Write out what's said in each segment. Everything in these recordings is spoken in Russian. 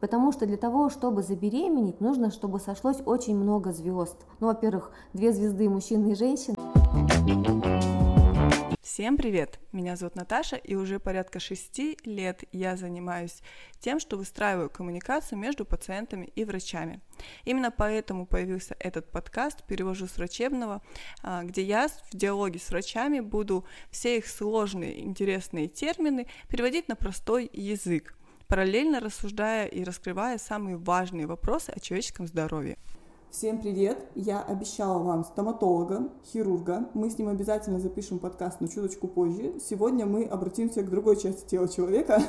Потому что для того, чтобы забеременеть, нужно, чтобы сошлось очень много звезд. Ну, во-первых, две звезды мужчины и женщины. Всем привет! Меня зовут Наташа, и уже порядка шести лет я занимаюсь тем, что выстраиваю коммуникацию между пациентами и врачами. Именно поэтому появился этот подкаст «Перевожу с врачебного», а, где я в диалоге с врачами буду все их сложные, интересные термины переводить на простой язык параллельно рассуждая и раскрывая самые важные вопросы о человеческом здоровье. Всем привет! Я обещала вам стоматолога, хирурга. Мы с ним обязательно запишем подкаст, но чуточку позже. Сегодня мы обратимся к другой части тела человека.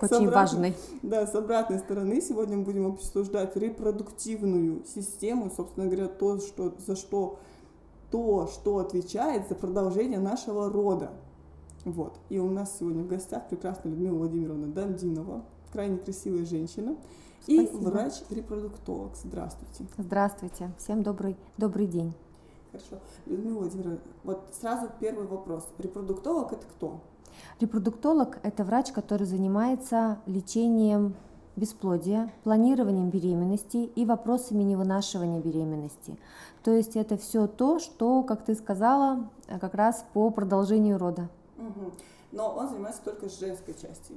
Очень важной. Да, с обратной стороны. Сегодня мы будем обсуждать репродуктивную систему, собственно говоря, то, что, за что то, что отвечает за продолжение нашего рода. Вот. И у нас сегодня в гостях прекрасная Людмила Владимировна Дандинова, крайне красивая женщина. Спасибо. И врач-репродуктолог. Здравствуйте. Здравствуйте. Всем добрый, добрый день. Хорошо. Людмила Владимировна, вот сразу первый вопрос. Репродуктолог это кто? Репродуктолог – это врач, который занимается лечением бесплодия, планированием беременности и вопросами невынашивания беременности. То есть это все то, что, как ты сказала, как раз по продолжению рода. Угу. Но он занимается только женской частью.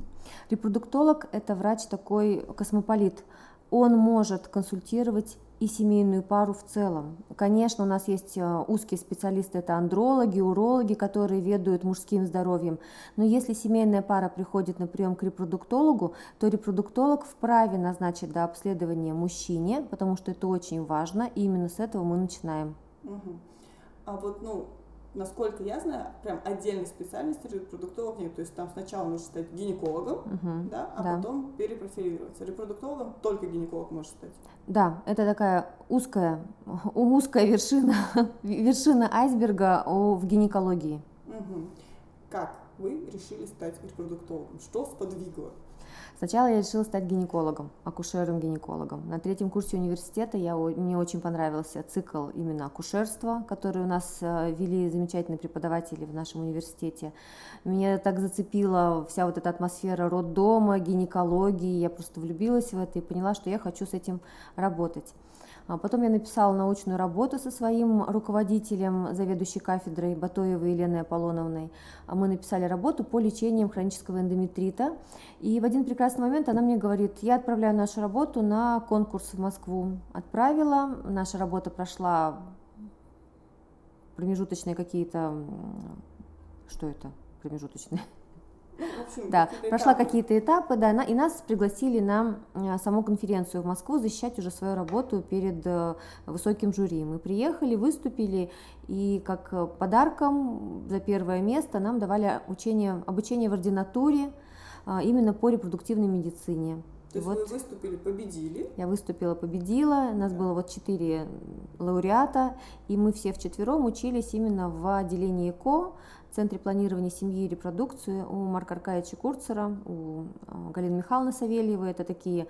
Репродуктолог – это врач такой космополит. Он может консультировать и семейную пару в целом. Конечно, у нас есть э, узкие специалисты, это андрологи, урологи, которые ведают мужским здоровьем. Но если семейная пара приходит на прием к репродуктологу, то репродуктолог вправе назначить до обследования мужчине, потому что это очень важно, и именно с этого мы начинаем. Угу. А вот, ну, насколько я знаю, прям отдельной специальности репродуктолог нет. То есть там сначала нужно стать гинекологом, угу, да, а да. потом перепрофилироваться. Репродуктологом только гинеколог может стать. Да, это такая узкая, узкая вершина, вершина айсберга в гинекологии. Угу. Как вы решили стать репродуктологом? Что сподвигло? Сначала я решила стать гинекологом, акушером-гинекологом. На третьем курсе университета я, мне очень понравился цикл именно акушерства, который у нас э, вели замечательные преподаватели в нашем университете. Меня так зацепила вся вот эта атмосфера роддома, гинекологии. Я просто влюбилась в это и поняла, что я хочу с этим работать. А потом я написала научную работу со своим руководителем, заведующей кафедрой Батоевой Еленой Аполлоновной. А мы написали работу по лечению хронического эндометрита. И в один прекрасный момент она мне говорит, я отправляю нашу работу на конкурс в Москву. Отправила, наша работа прошла промежуточные какие-то... Что это промежуточные? Общем, да, прошла какие-то этапы, да, и нас пригласили на э, саму конференцию в Москву защищать уже свою работу перед э, высоким жюри. Мы приехали, выступили, и как э, подарком за первое место нам давали учение, обучение в ординатуре именно по репродуктивной медицине. То есть вот, вы выступили, победили? Я выступила, победила. У нас да. было вот четыре лауреата, и мы все вчетвером учились именно в отделении ЭКО Центре планирования семьи и репродукции у Марка Аркадьевича Курцера, у а, Галины Михайловны Савельевой. Это такие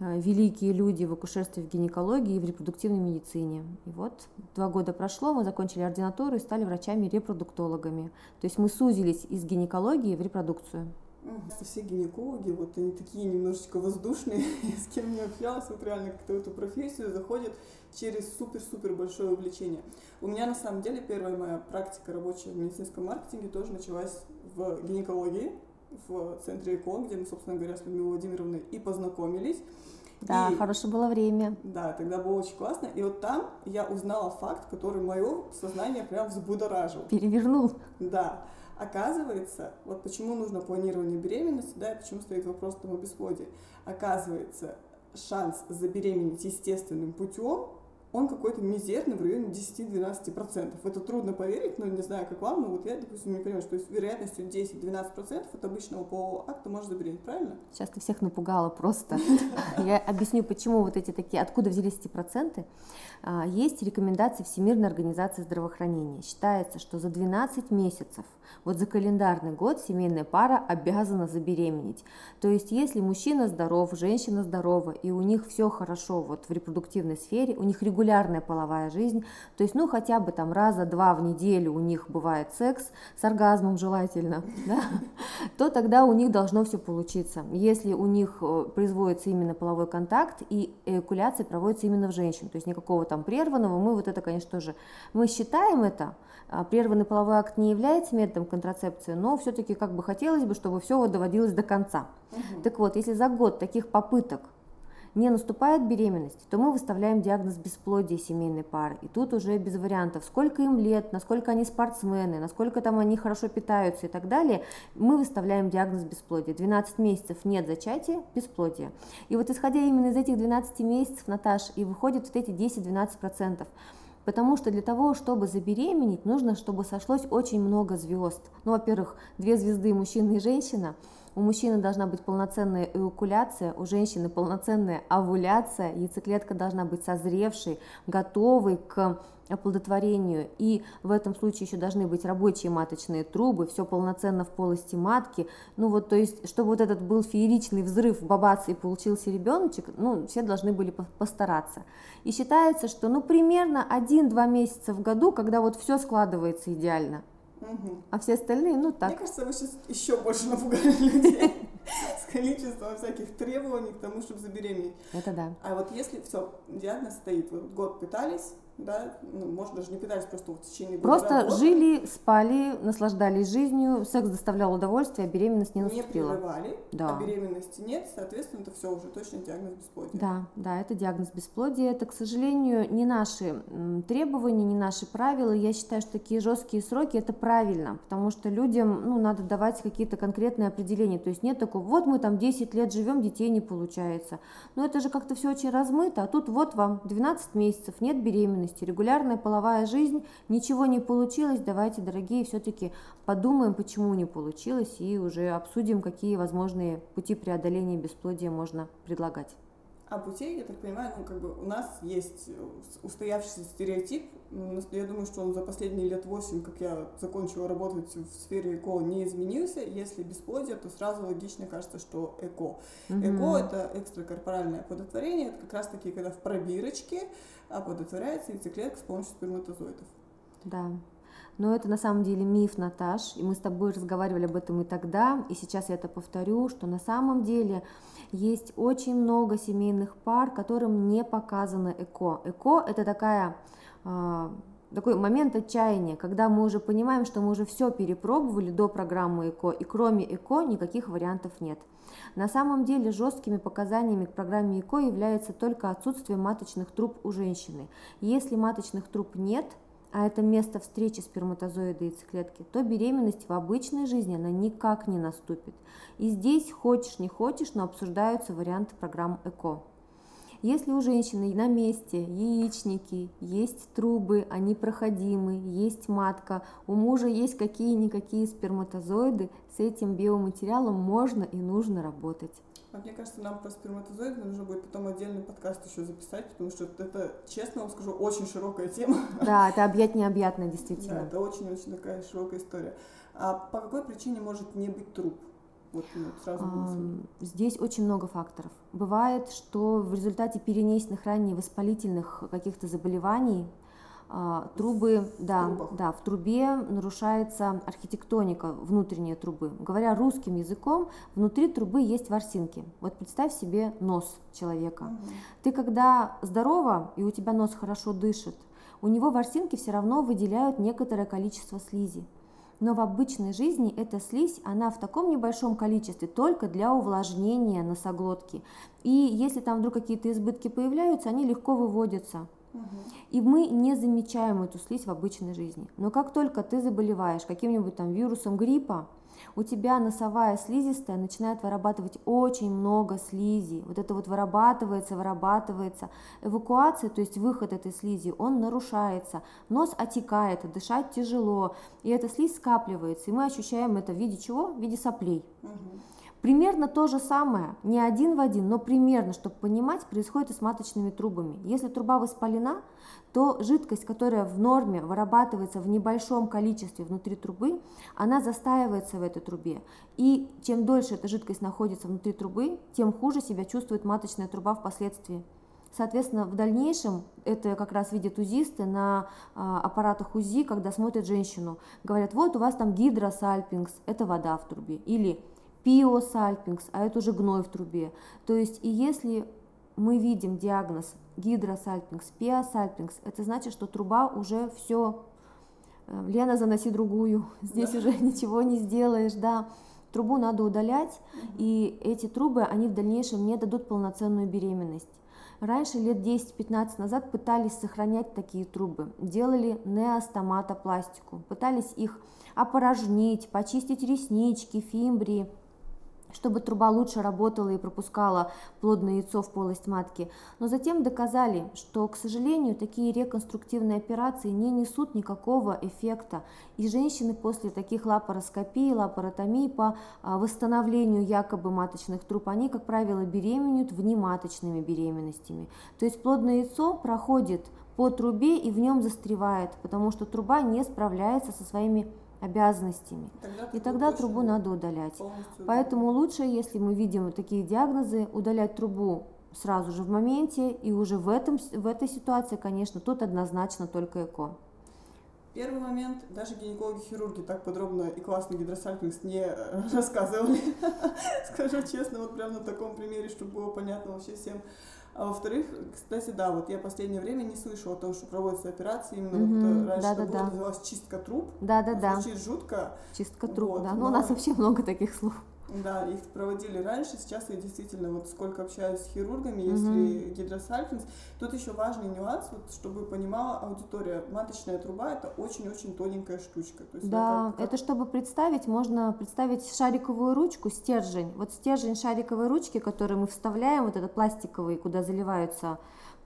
а, великие люди в акушерстве, в гинекологии и в репродуктивной медицине. И вот два года прошло, мы закончили ординатуру и стали врачами-репродуктологами. То есть мы сузились из гинекологии в репродукцию. Все гинекологи, вот они такие немножечко воздушные, с кем не общалась, вот реально как-то в эту профессию заходят через супер-супер большое увлечение. У меня на самом деле первая моя практика рабочая в медицинском маркетинге тоже началась в гинекологии, в центре ЭКО, где мы, собственно говоря, с Людмилой Владимировной и познакомились. Да, и, хорошее было время. Да, тогда было очень классно. И вот там я узнала факт, который мое сознание прям взбудоражил. Перевернул. Да. Оказывается, вот почему нужно планирование беременности, да, и почему стоит вопрос там о бесплодии. Оказывается, шанс забеременеть естественным путем он какой-то мизерный в районе 10-12%. Это трудно поверить, но не знаю, как вам, но вот я, допустим, не понимаю, что с вероятностью 10-12% от обычного полового акта может забеременеть, правильно? Сейчас ты всех напугала просто. Я объясню, почему вот эти такие, откуда взялись эти проценты. А, есть рекомендации Всемирной организации здравоохранения. Считается, что за 12 месяцев, вот за календарный год семейная пара обязана забеременеть. То есть, если мужчина здоров, женщина здорова, и у них все хорошо вот в репродуктивной сфере, у них регулярно регулярная половая жизнь, то есть, ну, хотя бы там раза два в неделю у них бывает секс, с оргазмом желательно, да, то тогда у них должно все получиться. Если у них э, производится именно половой контакт и эякуляция проводится именно в женщин, то есть никакого там прерванного, мы вот это, конечно, тоже, мы считаем это, а, прерванный половой акт не является методом контрацепции, но все-таки как бы хотелось бы, чтобы все вот доводилось до конца. Угу. Так вот, если за год таких попыток не наступает беременность, то мы выставляем диагноз бесплодия семейной пары. И тут уже без вариантов, сколько им лет, насколько они спортсмены, насколько там они хорошо питаются и так далее, мы выставляем диагноз бесплодия. 12 месяцев нет зачатия, бесплодие. И вот исходя именно из этих 12 месяцев, Наташ, и выходит вот эти 10-12%. Потому что для того, чтобы забеременеть, нужно, чтобы сошлось очень много звезд. Ну, во-первых, две звезды, мужчина и женщина – у мужчины должна быть полноценная эукуляция, у женщины полноценная овуляция, яйцеклетка должна быть созревшей, готовой к оплодотворению. И в этом случае еще должны быть рабочие маточные трубы, все полноценно в полости матки. Ну вот, то есть, чтобы вот этот был фееричный взрыв, бабац, и получился ребеночек, ну, все должны были постараться. И считается, что, ну, примерно 1-2 месяца в году, когда вот все складывается идеально – Угу. А все остальные, ну так. Мне кажется, вы сейчас еще больше напугали людей с количеством всяких требований к тому, чтобы забеременеть. Это да. А вот если все, диагноз стоит, вот год пытались, да, ну, может, даже не пытались, просто в течение года Просто работали. жили, спали, наслаждались жизнью, секс доставлял удовольствие, а беременность не наступила. Не прерывали, да. а беременности нет, соответственно, это все уже точно диагноз бесплодия. Да, да, это диагноз бесплодия. Это, к сожалению, не наши требования, не наши правила. Я считаю, что такие жесткие сроки это правильно, потому что людям, ну, надо давать какие-то конкретные определения. То есть нет такого, вот мы там 10 лет живем, детей не получается. Но это же как-то все очень размыто, а тут вот вам 12 месяцев, нет беременности беременности, регулярная половая жизнь, ничего не получилось, давайте, дорогие, все-таки подумаем, почему не получилось, и уже обсудим, какие возможные пути преодоления бесплодия можно предлагать. А путей, я так понимаю, ну, как бы у нас есть устоявшийся стереотип. Я думаю, что он за последние лет восемь, как я закончила работать в сфере ЭКО, не изменился. Если бесплодие, то сразу логично кажется, что ЭКО. Угу. ЭКО – это экстракорпоральное оплодотворение. Это как раз-таки, когда в пробирочке оплодотворяется яйцеклетка с помощью сперматозоидов. Да. Но это на самом деле миф, Наташ, и мы с тобой разговаривали об этом и тогда, и сейчас я это повторю, что на самом деле есть очень много семейных пар, которым не показано ЭКО. ЭКО – это такая а, такой момент отчаяния, когда мы уже понимаем, что мы уже все перепробовали до программы ЭКО, и кроме ЭКО никаких вариантов нет. На самом деле жесткими показаниями к программе ЭКО является только отсутствие маточных труб у женщины. Если маточных труб нет, а это место встречи сперматозоида и яйцеклетки, то беременность в обычной жизни она никак не наступит. И здесь хочешь не хочешь, но обсуждаются варианты программ ЭКО. Если у женщины на месте яичники, есть трубы, они проходимы, есть матка, у мужа есть какие-никакие сперматозоиды, с этим биоматериалом можно и нужно работать. А мне кажется, нам про сперматозоиды нужно будет потом отдельный подкаст еще записать, потому что это, честно вам скажу, очень широкая тема. Да, это объять необъятно, действительно. Да, это очень-очень такая широкая история. А по какой причине может не быть труб? Вот, ну, сразу Здесь очень много факторов. Бывает, что в результате перенесенных ранее воспалительных каких-то заболеваний а, трубы, в да, трубах. да, в трубе нарушается архитектоника внутренней трубы. Говоря русским языком, внутри трубы есть ворсинки. Вот представь себе нос человека. Угу. Ты когда здорова и у тебя нос хорошо дышит, у него ворсинки все равно выделяют некоторое количество слизи но в обычной жизни эта слизь, она в таком небольшом количестве только для увлажнения носоглотки. И если там вдруг какие-то избытки появляются, они легко выводятся. И мы не замечаем эту слизь в обычной жизни. Но как только ты заболеваешь каким-нибудь там вирусом гриппа, у тебя носовая слизистая начинает вырабатывать очень много слизи. Вот это вот вырабатывается, вырабатывается. Эвакуация, то есть выход этой слизи, он нарушается. Нос отекает, дышать тяжело. И эта слизь скапливается. И мы ощущаем это в виде чего? В виде соплей. Угу. Примерно то же самое, не один в один, но примерно, чтобы понимать, происходит и с маточными трубами. Если труба воспалена, то жидкость, которая в норме вырабатывается в небольшом количестве внутри трубы, она застаивается в этой трубе. И чем дольше эта жидкость находится внутри трубы, тем хуже себя чувствует маточная труба впоследствии. Соответственно, в дальнейшем, это как раз видят узисты на а, аппаратах УЗИ, когда смотрят женщину, говорят, вот у вас там гидросальпингс, это вода в трубе, или пиосальпингс, а это уже гной в трубе. То есть, и если мы видим диагноз гидросальпингс, пиосальпингс, это значит, что труба уже все, э, Лена, заноси другую, здесь да. уже ничего не сделаешь, да. Трубу надо удалять, и эти трубы, они в дальнейшем не дадут полноценную беременность. Раньше, лет 10-15 назад, пытались сохранять такие трубы, делали неостоматопластику, пытались их опорожнить, почистить реснички, фимбрии, чтобы труба лучше работала и пропускала плодное яйцо в полость матки. Но затем доказали, что, к сожалению, такие реконструктивные операции не несут никакого эффекта. И женщины после таких лапароскопий, лапаротомий по а, восстановлению якобы маточных труб, они, как правило, беременеют внематочными беременностями. То есть плодное яйцо проходит по трубе и в нем застревает, потому что труба не справляется со своими обязанностями. Тогда и тогда трубу надо удалять. Поэтому лучше, если мы видим такие диагнозы, удалять трубу сразу же в моменте, и уже в, этом, в этой ситуации, конечно, тут однозначно только ЭКО. Первый момент, даже гинекологи-хирурги так подробно и классно гидросальпингс не рассказывали, скажу честно, вот прямо на таком примере, чтобы было понятно вообще всем. А во-вторых, кстати, да, вот я последнее время не слышала о том, что проводятся операции, именно mm-hmm, вот раньше да, это да, было, да. называлось чистка труб. Да, да, да. Звучит жутко. Чистка труб, вот, да. Но, ну, но у нас вообще много таких слов. Да, их проводили раньше, сейчас я действительно вот сколько общаюсь с хирургами, если угу. гидросальпинг. Тут еще важный нюанс, вот, чтобы понимала аудитория, маточная труба это очень-очень тоненькая штучка. То есть да, это, как... это чтобы представить, можно представить шариковую ручку, стержень. Вот стержень шариковой ручки, который мы вставляем, вот этот пластиковый, куда заливаются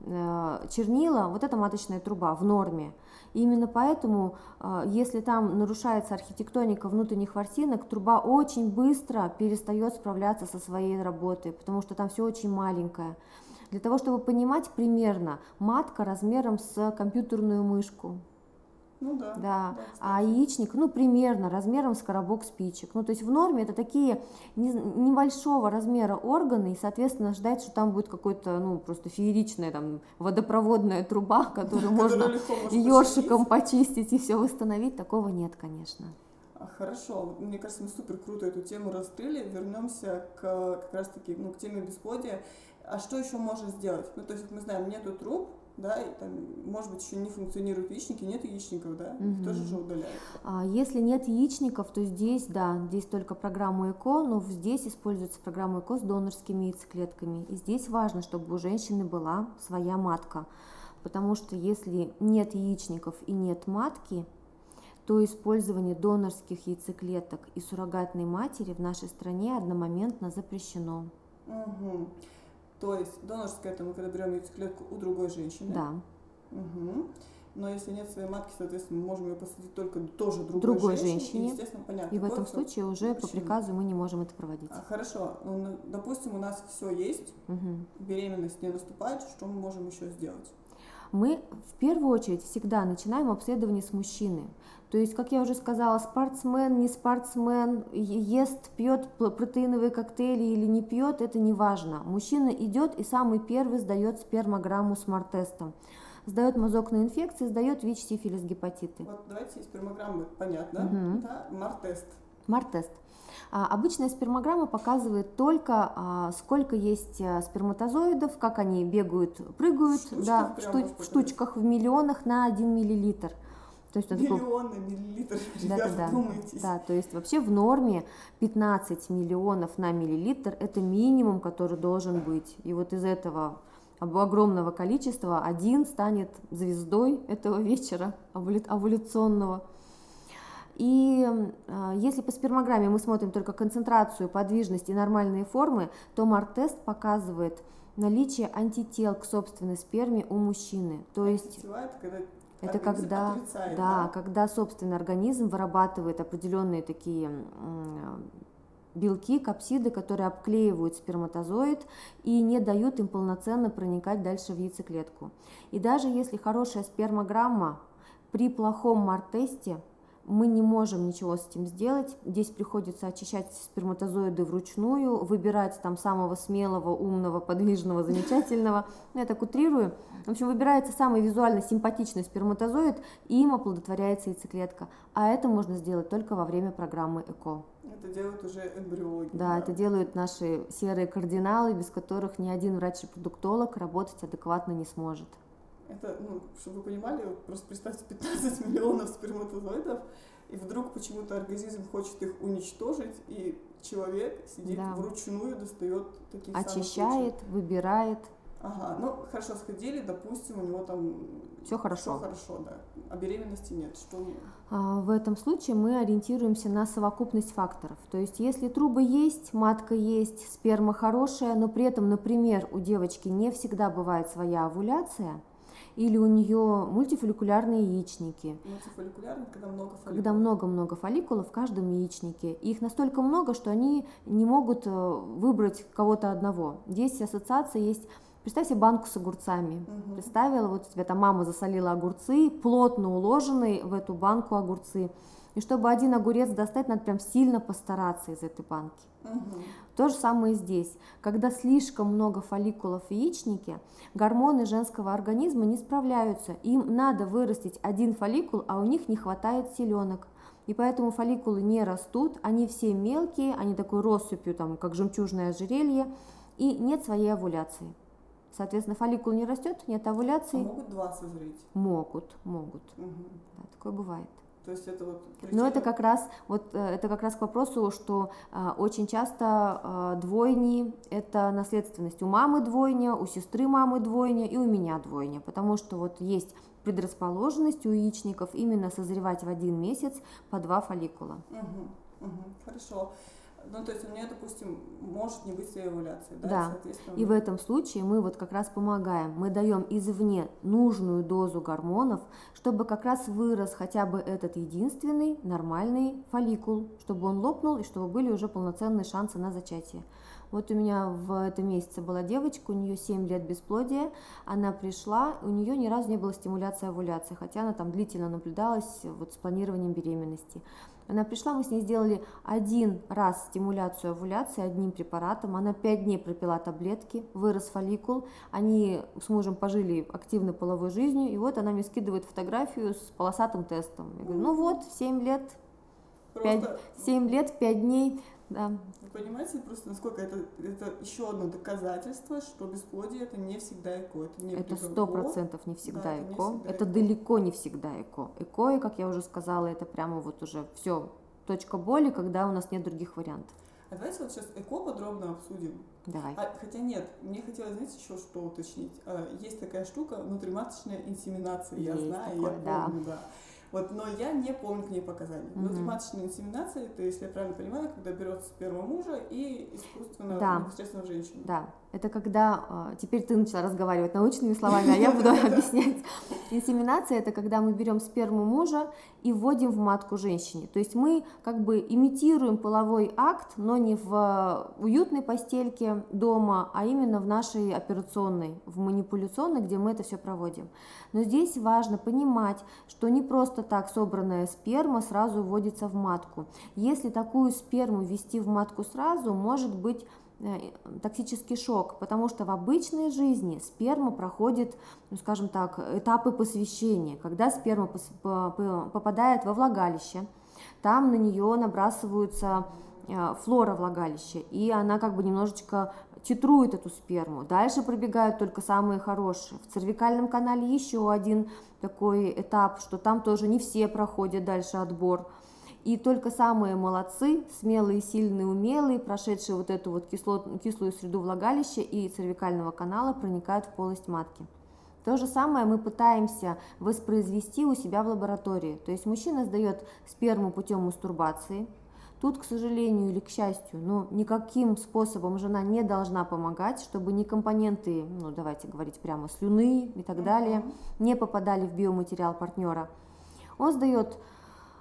чернила, вот это маточная труба в норме. И именно поэтому, а, если там нарушается архитектоника внутренних ворсинок, труба очень быстро перестает справляться со своей работой, потому что там все очень маленькое. Для того, чтобы понимать примерно, матка размером с компьютерную мышку. Ну да. Да. да а яичник, ну, примерно размером с коробок спичек. Ну, то есть в норме это такие не, небольшого размера органы, и, соответственно, ждать, что там будет какой-то, ну, просто фееричная там водопроводная труба, которую можно ёршиком почистить и все восстановить, такого нет, конечно. А, хорошо, мне кажется, мы супер круто эту тему раскрыли. Вернемся к как раз таки ну, к теме бесплодия. А что еще можно сделать? Ну, то есть мы знаем, нету труб, да, и там, может быть, еще не функционируют яичники, нет яичников, да, угу. тоже же удаляют. А если нет яичников, то здесь, да, здесь только программа ЭКО, но здесь используется программа ЭКО с донорскими яйцеклетками. И здесь важно, чтобы у женщины была своя матка, потому что если нет яичников и нет матки, то использование донорских яйцеклеток и суррогатной матери в нашей стране одномоментно запрещено. Угу. То есть донорская это мы когда берем яйцеклетку у другой женщины. Да. Угу. Но если нет своей матки, соответственно, мы можем ее посадить только тоже другой, другой женщине. женщине. И, естественно, понятно. И в этом случае уже по приказу мы не можем это проводить. А, хорошо. Ну, допустим, у нас все есть, угу. беременность не наступает, что мы можем еще сделать? Мы в первую очередь всегда начинаем обследование с мужчины. То есть, как я уже сказала, спортсмен, не спортсмен, ест, пьет протеиновые коктейли или не пьет, это не важно. Мужчина идет и самый первый сдает спермограмму с мартестом. Сдает мазок на инфекции, сдает ВИЧ, сифилис, гепатиты. Вот давайте спермограммы, понятно, угу. да? Мартест. Мартест. А, обычная спермограмма показывает только, а, сколько есть а, сперматозоидов, как они бегают, прыгают, Штучках да, в, шту, в штучках, в миллионах на 1 миллилитр. То есть Миллионы такой... миллилитров, ребят, да, да, Да, то есть вообще в норме 15 миллионов на миллилитр – это минимум, который должен быть. И вот из этого огромного количества один станет звездой этого вечера овуляционного. И э, если по спермограмме мы смотрим только концентрацию, подвижность и нормальные формы, то МАР-тест показывает наличие антител к собственной сперме у мужчины. То есть это когда отрицает, да, да, когда собственный организм вырабатывает определенные такие белки, капсиды, которые обклеивают сперматозоид и не дают им полноценно проникать дальше в яйцеклетку. И даже если хорошая спермограмма при плохом мартесте мы не можем ничего с этим сделать. Здесь приходится очищать сперматозоиды вручную, выбирать там самого смелого, умного, подвижного, замечательного. Я так утрирую. В общем, выбирается самый визуально симпатичный сперматозоид, и им оплодотворяется яйцеклетка. А это можно сделать только во время программы ЭКО. Это делают уже эмбриологи. Да, да, это делают наши серые кардиналы, без которых ни один врач-репродуктолог работать адекватно не сможет. Это, ну, чтобы вы понимали, просто представьте 15 миллионов сперматозоидов, и вдруг почему-то организм хочет их уничтожить, и человек сидит да. вручную, достает таких Очищает, выбирает. Ага, ну хорошо, сходили, допустим, у него там все хорошо. Все хорошо, да. А беременности нет. Что а, В этом случае мы ориентируемся на совокупность факторов. То есть, если трубы есть, матка есть, сперма хорошая, но при этом, например, у девочки не всегда бывает своя овуляция, или у нее мультифолликулярные яичники. Мультифолликулярные, когда много фолликулов. Когда много-много фолликулов в каждом яичнике. И их настолько много, что они не могут э, выбрать кого-то одного. Здесь ассоциация есть Представь себе банку с огурцами. Угу. Представила, вот у тебя там мама засолила огурцы, плотно уложенные в эту банку огурцы. И чтобы один огурец достать, надо прям сильно постараться из этой банки. Угу. То же самое здесь. Когда слишком много фолликулов в яичнике, гормоны женского организма не справляются. Им надо вырастить один фолликул, а у них не хватает селенок. И поэтому фолликулы не растут, они все мелкие, они такой россыпью, там, как жемчужное ожерелье, и нет своей овуляции. Соответственно, фолликул не растет, нет овуляции. А могут два созреть? Могут, могут. Угу. Да, такое бывает. То есть это вот. Но это как раз вот э, это как раз к вопросу, что э, очень часто э, двойни это наследственность. У мамы двойня, у сестры мамы двойня и у меня двойня, потому что вот есть предрасположенность у яичников именно созревать в один месяц по два фолликула. Угу, угу, хорошо. Ну, то есть у меня, допустим, может не быть своей овуляции, да? Да, и в этом случае мы вот как раз помогаем, мы даем извне нужную дозу гормонов, чтобы как раз вырос хотя бы этот единственный нормальный фолликул, чтобы он лопнул и чтобы были уже полноценные шансы на зачатие. Вот у меня в этом месяце была девочка, у нее 7 лет бесплодия, она пришла, у нее ни разу не было стимуляции овуляции, хотя она там длительно наблюдалась вот с планированием беременности. Она пришла, мы с ней сделали один раз стимуляцию овуляции одним препаратом. Она пять дней пропила таблетки, вырос фолликул. Они с мужем пожили активной половой жизнью. И вот она мне скидывает фотографию с полосатым тестом. Я говорю, ну вот, 7 лет, 5, 7 лет, 5 дней. Да. Вы понимаете просто, насколько это, это еще одно доказательство, что бесплодие это не всегда эко. Это не это сто процентов не всегда да, эко. Это, не всегда это эко. далеко не всегда эко. Эко, и, как я уже сказала, это прямо вот уже все точка боли, когда у нас нет других вариантов. А давайте вот сейчас эко подробно обсудим. Давай. А, хотя нет, мне хотелось, знаете, еще что уточнить. А, есть такая штука, внутриматочная инсеминация, я знаю, такое, я помню, да. да. Вот, но я не помню к ней показаний. Mm-hmm. Внутриматочная инсеминация, это, если я правильно понимаю, когда берется первого мужа и искусственно да. непосредственно женщину. Да, это когда, а, теперь ты начала разговаривать научными словами, а я буду объяснять. Инсеминация – это когда мы берем сперму мужа и вводим в матку женщине. То есть мы как бы имитируем половой акт, но не в уютной постельке дома, а именно в нашей операционной, в манипуляционной, где мы это все проводим. Но здесь важно понимать, что не просто так собранная сперма сразу вводится в матку. Если такую сперму ввести в матку сразу, может быть токсический шок, потому что в обычной жизни сперма проходит, ну, скажем так, этапы посвящения, когда сперма попадает во влагалище, там на нее набрасываются э, флора влагалища, и она как бы немножечко титрует эту сперму. Дальше пробегают только самые хорошие. В цервикальном канале еще один такой этап, что там тоже не все проходят дальше отбор. И только самые молодцы, смелые, сильные, умелые, прошедшие вот эту вот кисло, кислую среду влагалища и цервикального канала, проникают в полость матки. То же самое мы пытаемся воспроизвести у себя в лаборатории. То есть мужчина сдает сперму путем мастурбации. Тут, к сожалению или к счастью, ну, никаким способом жена не должна помогать, чтобы ни компоненты, ну, давайте говорить прямо, слюны и так далее, не попадали в биоматериал партнера. Он сдает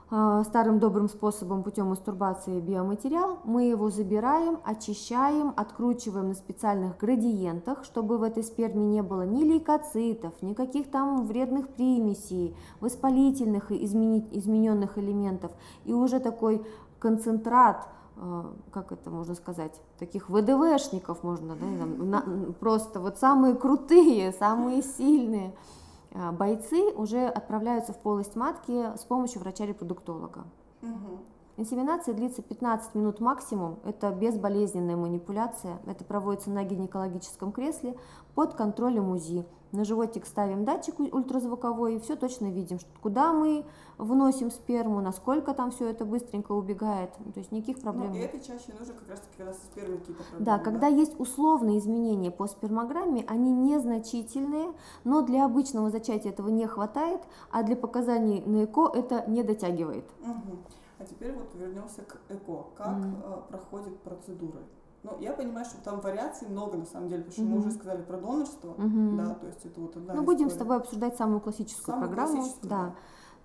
старым добрым способом путем мастурбации биоматериал, мы его забираем, очищаем, откручиваем на специальных градиентах, чтобы в этой сперме не было ни лейкоцитов, никаких там вредных примесей, воспалительных измененных элементов. И уже такой концентрат а, как это можно сказать, таких ВДВшников можно, да, просто вот самые крутые, самые сильные а, бойцы уже отправляются в полость матки с помощью врача-репродуктолога. Угу. Инсеминация длится 15 минут максимум, это безболезненная манипуляция, это проводится на гинекологическом кресле под контролем УЗИ. На животик ставим датчик ультразвуковой и все точно видим, куда мы вносим сперму, насколько там все это быстренько убегает. То есть никаких проблем. Ну, и это чаще нужно как раз таки, когда со спермой какие-то проблемы. Да, когда есть условные изменения по спермограмме, они незначительные, но для обычного зачатия этого не хватает, а для показаний на ЭКО это не дотягивает. Угу. А теперь вот вернемся к ЭКО. Как mm. проходит процедура? Ну, я понимаю, что там вариаций много, на самом деле, потому что mm-hmm. мы уже сказали про донорство, mm-hmm. да, то есть это вот одна Ну, будем с тобой обсуждать самую классическую самую программу. Классическую, да. да.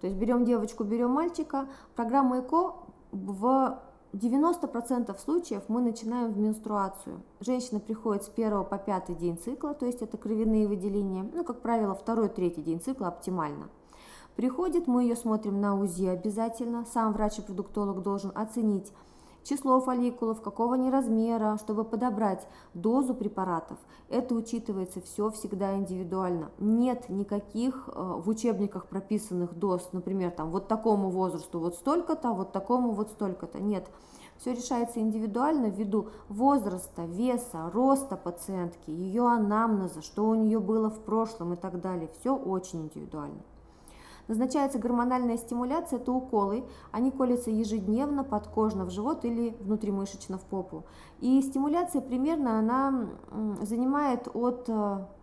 То есть берем девочку, берем мальчика. Программа ЭКО в 90% случаев мы начинаем в менструацию. Женщина приходит с 1 по 5 день цикла, то есть это кровяные выделения. Ну, как правило, второй-третий день цикла оптимально. Приходит, мы ее смотрим на УЗИ обязательно. Сам врач-репродуктолог должен оценить число фолликулов, какого они размера, чтобы подобрать дозу препаратов. Это учитывается все всегда индивидуально. Нет никаких э, в учебниках прописанных доз, например, там вот такому возрасту вот столько-то, вот такому вот столько-то. Нет. Все решается индивидуально ввиду возраста, веса, роста пациентки, ее анамнеза, что у нее было в прошлом и так далее. Все очень индивидуально. Назначается гормональная стимуляция, это уколы. Они колятся ежедневно, подкожно в живот или внутримышечно в попу. И стимуляция примерно она занимает от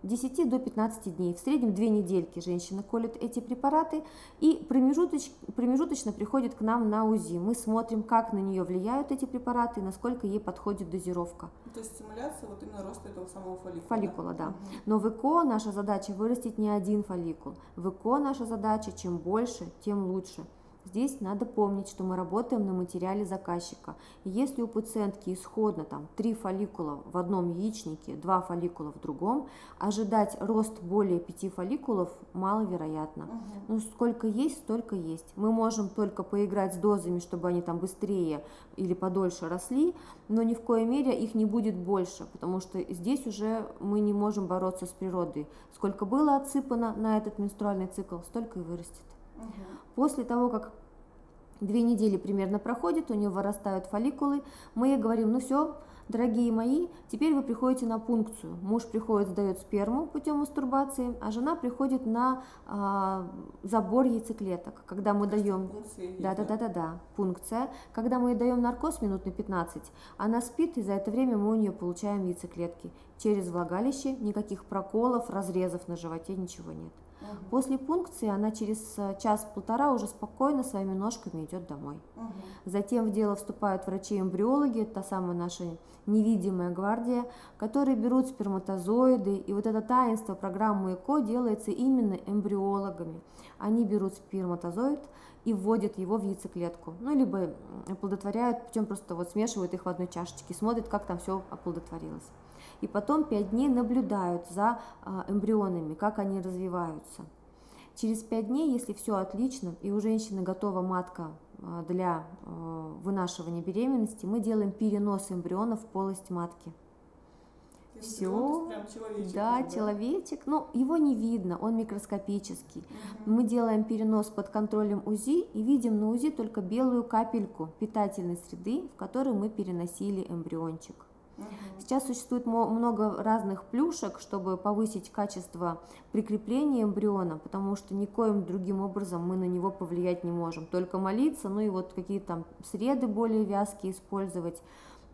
10 э, до 15 дней. В среднем 2 недельки женщина колет эти препараты и промежуточ, промежуточно приходит к нам на УЗИ. Мы смотрим, как на нее влияют эти препараты насколько ей подходит дозировка. То есть стимуляция вот именно роста этого самого фолликула? Фолликула, да. да. Но в ЭКО наша задача вырастить не один фолликул. В ЭКО наша задача чем больше, тем лучше. Здесь надо помнить, что мы работаем на материале заказчика. если у пациентки исходно там 3 фолликула в одном яичнике, 2 фолликула в другом, ожидать рост более 5 фолликулов маловероятно. Угу. Ну, сколько есть, столько есть. Мы можем только поиграть с дозами, чтобы они там быстрее или подольше росли, но ни в коей мере их не будет больше, потому что здесь уже мы не можем бороться с природой. Сколько было отсыпано на этот менструальный цикл, столько и вырастет. После того, как две недели примерно проходит, у нее вырастают фолликулы, мы ей говорим, ну все, дорогие мои, теперь вы приходите на пункцию. Муж приходит, сдает сперму путем мастурбации, а жена приходит на а, забор яйцеклеток, когда мы даем... Да, да, да, да, да, пункция. Когда мы ей даем наркоз минут на 15, она спит, и за это время мы у нее получаем яйцеклетки. Через влагалище никаких проколов, разрезов на животе, ничего нет. Угу. После пункции она через э, час-полтора уже спокойно своими ножками идет домой. Угу. Затем в дело вступают врачи-эмбриологи, та самая наша невидимая гвардия, которые берут сперматозоиды, и вот это таинство программы ЭКО делается именно эмбриологами. Они берут сперматозоид и вводят его в яйцеклетку, ну, либо оплодотворяют, путем просто вот смешивают их в одной чашечке, смотрят, как там все оплодотворилось и потом 5 дней наблюдают за а, эмбрионами, как они развиваются. Через 5 дней, если все отлично и у женщины готова матка а, для а, вынашивания беременности, мы делаем перенос эмбрионов в полость матки. Все, человечек, да, да, человечек, но ну, его не видно, он микроскопический. Угу. Мы делаем перенос под контролем УЗИ и видим на УЗИ только белую капельку питательной среды, в которую мы переносили эмбриончик. Сейчас существует много разных плюшек, чтобы повысить качество прикрепления эмбриона, потому что никоим другим образом мы на него повлиять не можем. Только молиться, ну и вот какие-то там среды более вязкие использовать,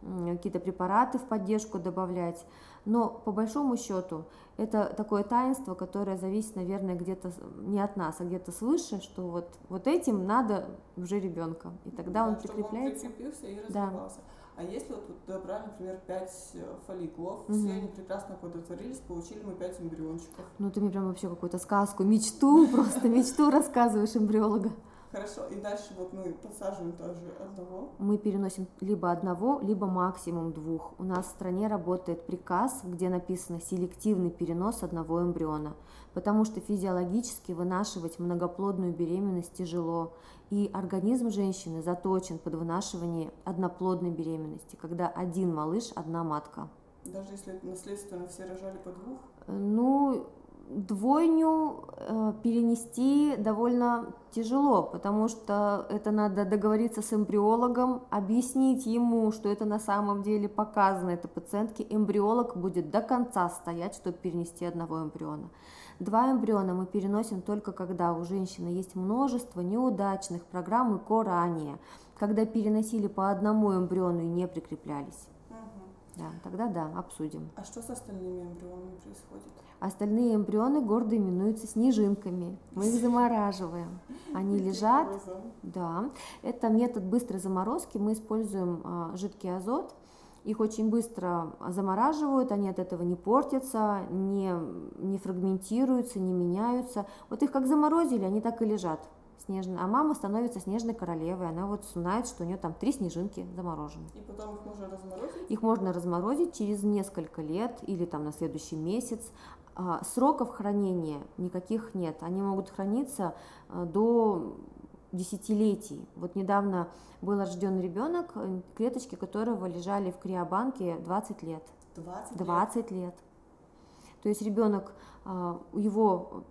какие-то препараты в поддержку добавлять. Но по большому счету это такое таинство, которое зависит, наверное, где-то не от нас, а где-то свыше, что вот, вот этим надо уже ребенка. И тогда да, он прикрепляется. Он прикрепился и развивался. Да. А если вот, вот добрали, например, 5 э, фолликулов, угу. все они прекрасно оплодотворились, получили мы 5 эмбриончиков. Ну ты мне прям вообще какую-то сказку, мечту, просто мечту рассказываешь эмбриолога. Хорошо, и дальше вот мы подсаживаем тоже одного. Мы переносим либо одного, либо максимум двух. У нас в стране работает приказ, где написано селективный перенос одного эмбриона, потому что физиологически вынашивать многоплодную беременность тяжело, и организм женщины заточен под вынашивание одноплодной беременности, когда один малыш, одна матка. Даже если наследственно все рожали по двух? Ну, двойню э, перенести довольно тяжело, потому что это надо договориться с эмбриологом, объяснить ему, что это на самом деле показано этой пациентке. Эмбриолог будет до конца стоять, чтобы перенести одного эмбриона. Два эмбриона мы переносим только когда у женщины есть множество неудачных программ ЭКО ранее, когда переносили по одному эмбриону и не прикреплялись. Да, тогда да, обсудим. А что с остальными эмбрионами происходит? Остальные эмбрионы гордо именуются снежинками. Мы их замораживаем. Они лежат. Да, это метод быстрой заморозки. Мы используем а, жидкий азот. Их очень быстро замораживают, они от этого не портятся, не, не фрагментируются, не меняются. Вот их как заморозили, они так и лежат снежная, а мама становится снежной королевой, она вот знает, что у нее там три снежинки заморожены. И потом их можно разморозить? Их можно разморозить через несколько лет или там на следующий месяц. А, сроков хранения никаких нет, они могут храниться а, до десятилетий. Вот недавно был рожден ребенок, э, клеточки которого лежали в криобанке 20 лет. 20, 20 лет. лет. То есть ребенок, а, у его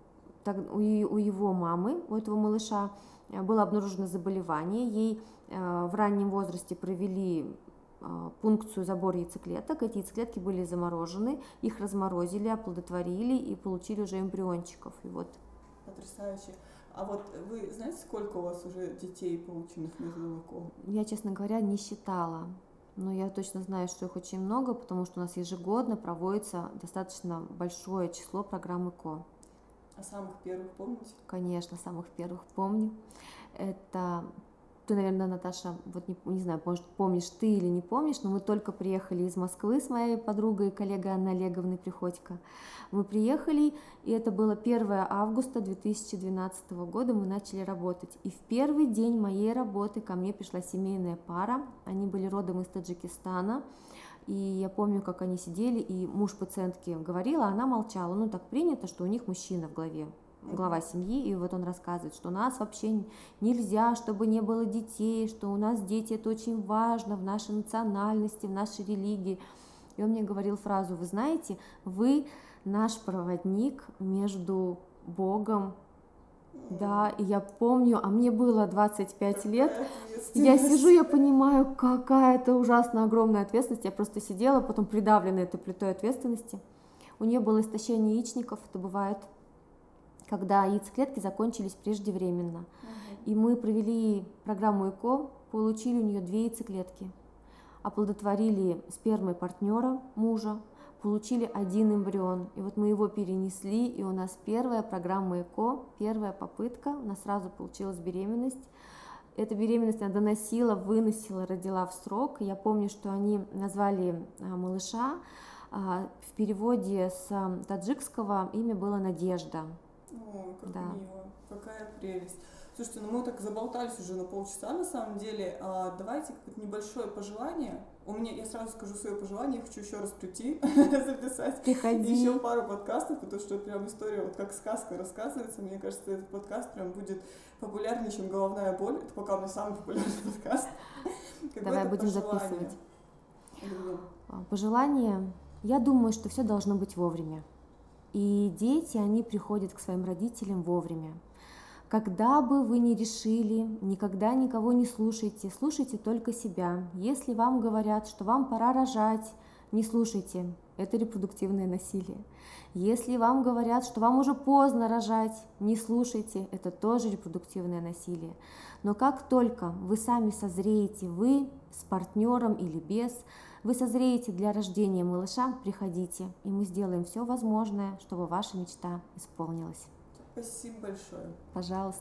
у, его мамы, у этого малыша, э, было обнаружено заболевание. Ей э, в раннем возрасте провели э, пункцию забора яйцеклеток. Эти яйцеклетки были заморожены, их разморозили, оплодотворили и получили уже эмбриончиков. И вот. Потрясающе. А вот вы знаете, сколько у вас уже детей, полученных между Я, честно говоря, не считала. Но я точно знаю, что их очень много, потому что у нас ежегодно проводится достаточно большое число программ ЭКО. А самых первых помните? Конечно, самых первых помню. Это ты, наверное, Наташа, вот не, не знаю, может, помнишь ты или не помнишь, но мы только приехали из Москвы с моей подругой и коллегой Анной Олеговной Приходько. Мы приехали, и это было 1 августа 2012 года, мы начали работать. И в первый день моей работы ко мне пришла семейная пара, они были родом из Таджикистана, и я помню, как они сидели, и муж пациентки говорил, а она молчала. Ну, так принято, что у них мужчина в главе, глава семьи, и вот он рассказывает, что у нас вообще нельзя, чтобы не было детей, что у нас дети это очень важно в нашей национальности, в нашей религии. И он мне говорил фразу, вы знаете, вы наш проводник между Богом да, и я помню, а мне было 25 лет, я сижу, я понимаю, какая это ужасно огромная ответственность, я просто сидела, потом придавлена этой плитой ответственности. У нее было истощение яичников, это бывает, когда яйцеклетки закончились преждевременно. И мы провели программу ЭКО, получили у нее две яйцеклетки, оплодотворили спермой партнера, мужа, получили один эмбрион. И вот мы его перенесли, и у нас первая программа ЭКО, первая попытка, у нас сразу получилась беременность. Эта беременность она доносила, выносила, родила в срок. Я помню, что они назвали а, малыша, а, в переводе с а, таджикского имя было Надежда. О, как да. мило, какая прелесть. Слушайте, ну мы так заболтались уже на полчаса на самом деле. А, давайте какое-то небольшое пожелание. У меня, я сразу скажу свое пожелание, я хочу еще раз прийти, записать Приходи. еще пару подкастов, потому что прям история вот как сказка рассказывается. Мне кажется, этот подкаст прям будет популярнее, чем головная боль. Это пока у меня самый популярный подкаст. Давай будем записывать. А, пожелание. Я думаю, что все должно быть вовремя. И дети, они приходят к своим родителям вовремя. Когда бы вы ни решили, никогда никого не слушайте, слушайте только себя. Если вам говорят, что вам пора рожать, не слушайте, это репродуктивное насилие. Если вам говорят, что вам уже поздно рожать, не слушайте, это тоже репродуктивное насилие. Но как только вы сами созреете, вы с партнером или без, вы созреете для рождения малыша, приходите, и мы сделаем все возможное, чтобы ваша мечта исполнилась. Спасибо большое. Пожалуйста.